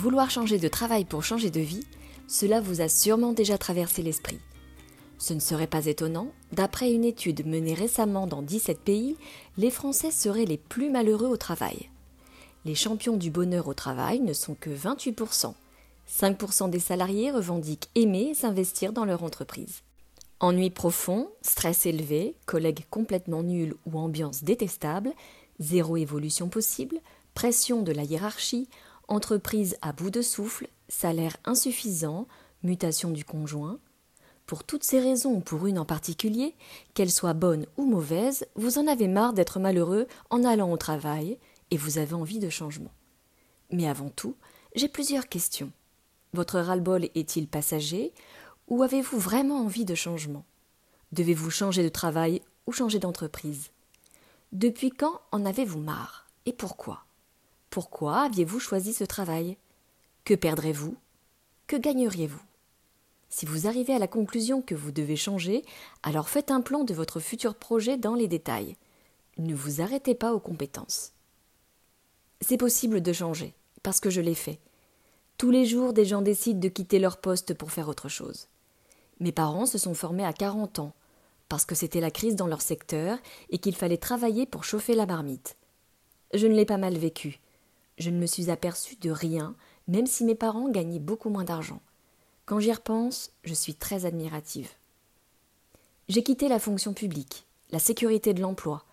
Vouloir changer de travail pour changer de vie, cela vous a sûrement déjà traversé l'esprit. Ce ne serait pas étonnant, d'après une étude menée récemment dans 17 pays, les Français seraient les plus malheureux au travail. Les champions du bonheur au travail ne sont que 28%. 5% des salariés revendiquent aimer et s'investir dans leur entreprise. Ennui profond, stress élevé, collègues complètement nuls ou ambiance détestable, zéro évolution possible, pression de la hiérarchie, entreprise à bout de souffle, salaire insuffisant, mutation du conjoint. Pour toutes ces raisons ou pour une en particulier, qu'elle soit bonne ou mauvaise, vous en avez marre d'être malheureux en allant au travail et vous avez envie de changement. Mais avant tout, j'ai plusieurs questions. Votre ras-le-bol est-il passager ou avez-vous vraiment envie de changement? Devez-vous changer de travail ou changer d'entreprise? Depuis quand en avez-vous marre et pourquoi? Pourquoi aviez-vous choisi ce travail? Que perdrez-vous? Que gagneriez-vous? Si vous arrivez à la conclusion que vous devez changer, alors faites un plan de votre futur projet dans les détails. Ne vous arrêtez pas aux compétences. C'est possible de changer, parce que je l'ai fait. Tous les jours, des gens décident de quitter leur poste pour faire autre chose. Mes parents se sont formés à 40 ans, parce que c'était la crise dans leur secteur et qu'il fallait travailler pour chauffer la marmite. Je ne l'ai pas mal vécu, je ne me suis aperçue de rien, même si mes parents gagnaient beaucoup moins d'argent. Quand j'y repense, je suis très admirative. J'ai quitté la fonction publique, la sécurité de l'emploi,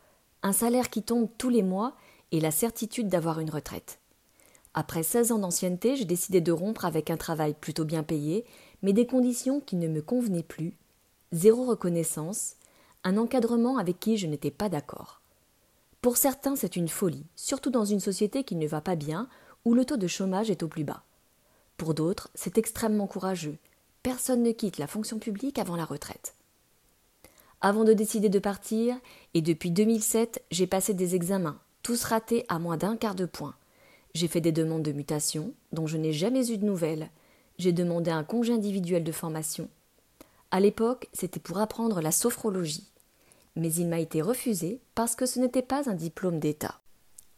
un salaire qui tombe tous les mois et la certitude d'avoir une retraite. Après 16 ans d'ancienneté, j'ai décidé de rompre avec un travail plutôt bien payé, mais des conditions qui ne me convenaient plus, zéro reconnaissance, un encadrement avec qui je n'étais pas d'accord. Pour certains, c'est une folie, surtout dans une société qui ne va pas bien, où le taux de chômage est au plus bas. Pour d'autres, c'est extrêmement courageux. Personne ne quitte la fonction publique avant la retraite. Avant de décider de partir, et depuis 2007, j'ai passé des examens, tous ratés à moins d'un quart de point. J'ai fait des demandes de mutation, dont je n'ai jamais eu de nouvelles. J'ai demandé un congé individuel de formation. À l'époque, c'était pour apprendre la sophrologie mais il m'a été refusé parce que ce n'était pas un diplôme d'État.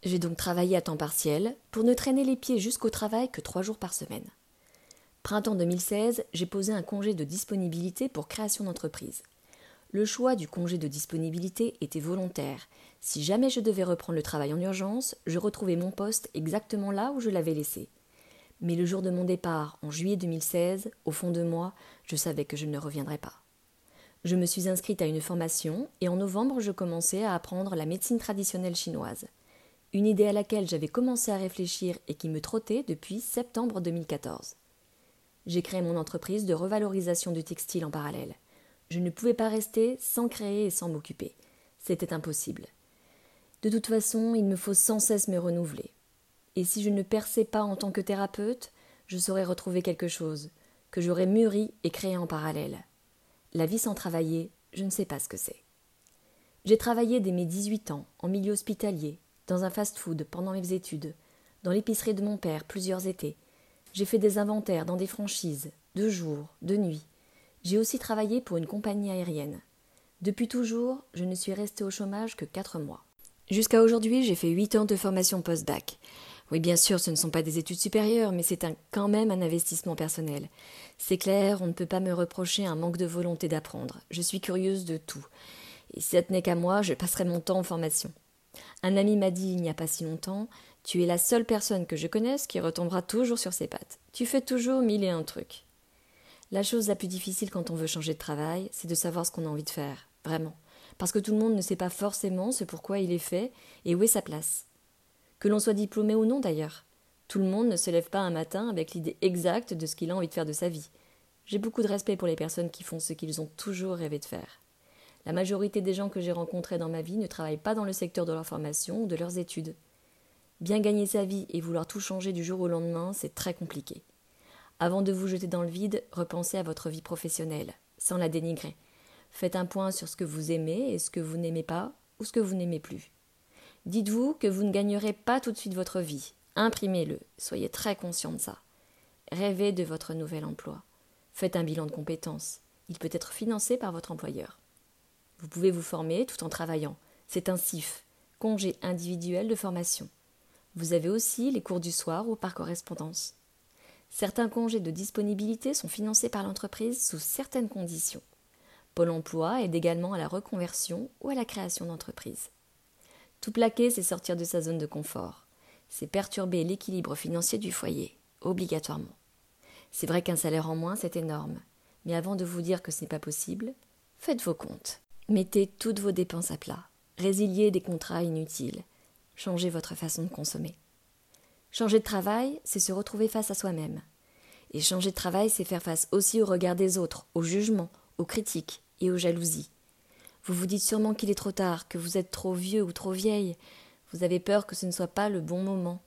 J'ai donc travaillé à temps partiel pour ne traîner les pieds jusqu'au travail que trois jours par semaine. Printemps 2016, j'ai posé un congé de disponibilité pour création d'entreprise. Le choix du congé de disponibilité était volontaire. Si jamais je devais reprendre le travail en urgence, je retrouvais mon poste exactement là où je l'avais laissé. Mais le jour de mon départ, en juillet 2016, au fond de moi, je savais que je ne reviendrais pas. Je me suis inscrite à une formation et en novembre je commençais à apprendre la médecine traditionnelle chinoise. Une idée à laquelle j'avais commencé à réfléchir et qui me trottait depuis septembre 2014. J'ai créé mon entreprise de revalorisation du textile en parallèle. Je ne pouvais pas rester sans créer et sans m'occuper. C'était impossible. De toute façon, il me faut sans cesse me renouveler. Et si je ne perçais pas en tant que thérapeute, je saurais retrouver quelque chose, que j'aurais mûri et créé en parallèle. La vie sans travailler, je ne sais pas ce que c'est. J'ai travaillé dès mes 18 ans, en milieu hospitalier, dans un fast-food pendant mes études, dans l'épicerie de mon père plusieurs étés. J'ai fait des inventaires dans des franchises, de jour, de nuit. J'ai aussi travaillé pour une compagnie aérienne. Depuis toujours, je ne suis restée au chômage que quatre mois. Jusqu'à aujourd'hui, j'ai fait huit ans de formation post-bac. Oui, bien sûr, ce ne sont pas des études supérieures, mais c'est quand même un investissement personnel. C'est clair, on ne peut pas me reprocher un manque de volonté d'apprendre. Je suis curieuse de tout. Et si ça tenait qu'à moi, je passerais mon temps en formation. Un ami m'a dit il n'y a pas si longtemps Tu es la seule personne que je connaisse qui retombera toujours sur ses pattes. Tu fais toujours mille et un trucs. La chose la plus difficile quand on veut changer de travail, c'est de savoir ce qu'on a envie de faire, vraiment. Parce que tout le monde ne sait pas forcément ce pourquoi il est fait et où est sa place que l'on soit diplômé ou non d'ailleurs. Tout le monde ne se lève pas un matin avec l'idée exacte de ce qu'il a envie de faire de sa vie. J'ai beaucoup de respect pour les personnes qui font ce qu'ils ont toujours rêvé de faire. La majorité des gens que j'ai rencontrés dans ma vie ne travaillent pas dans le secteur de leur formation ou de leurs études. Bien gagner sa vie et vouloir tout changer du jour au lendemain, c'est très compliqué. Avant de vous jeter dans le vide, repensez à votre vie professionnelle, sans la dénigrer. Faites un point sur ce que vous aimez et ce que vous n'aimez pas ou ce que vous n'aimez plus. Dites-vous que vous ne gagnerez pas tout de suite votre vie. Imprimez-le, soyez très conscient de ça. Rêvez de votre nouvel emploi. Faites un bilan de compétences. Il peut être financé par votre employeur. Vous pouvez vous former tout en travaillant. C'est un CIF, congé individuel de formation. Vous avez aussi les cours du soir ou par correspondance. Certains congés de disponibilité sont financés par l'entreprise sous certaines conditions. Pôle emploi aide également à la reconversion ou à la création d'entreprises. Tout plaquer, c'est sortir de sa zone de confort. C'est perturber l'équilibre financier du foyer, obligatoirement. C'est vrai qu'un salaire en moins, c'est énorme. Mais avant de vous dire que ce n'est pas possible, faites vos comptes. Mettez toutes vos dépenses à plat. Résiliez des contrats inutiles. Changez votre façon de consommer. Changer de travail, c'est se retrouver face à soi-même. Et changer de travail, c'est faire face aussi au regard des autres, au jugement, aux critiques et aux jalousies. Vous vous dites sûrement qu'il est trop tard, que vous êtes trop vieux ou trop vieille. Vous avez peur que ce ne soit pas le bon moment.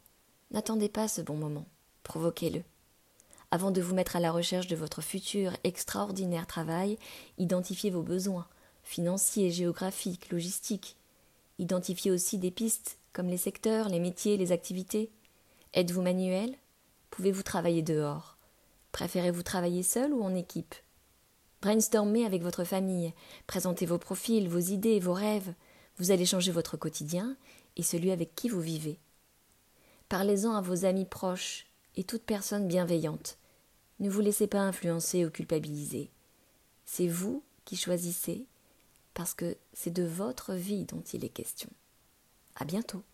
N'attendez pas ce bon moment. Provoquez-le. Avant de vous mettre à la recherche de votre futur extraordinaire travail, identifiez vos besoins financiers, géographiques, logistiques. Identifiez aussi des pistes comme les secteurs, les métiers, les activités. Êtes-vous manuel? Pouvez-vous travailler dehors? Préférez-vous travailler seul ou en équipe? Brainstormez avec votre famille, présentez vos profils, vos idées, vos rêves. Vous allez changer votre quotidien et celui avec qui vous vivez. Parlez-en à vos amis proches et toute personne bienveillante. Ne vous laissez pas influencer ou culpabiliser. C'est vous qui choisissez parce que c'est de votre vie dont il est question. À bientôt.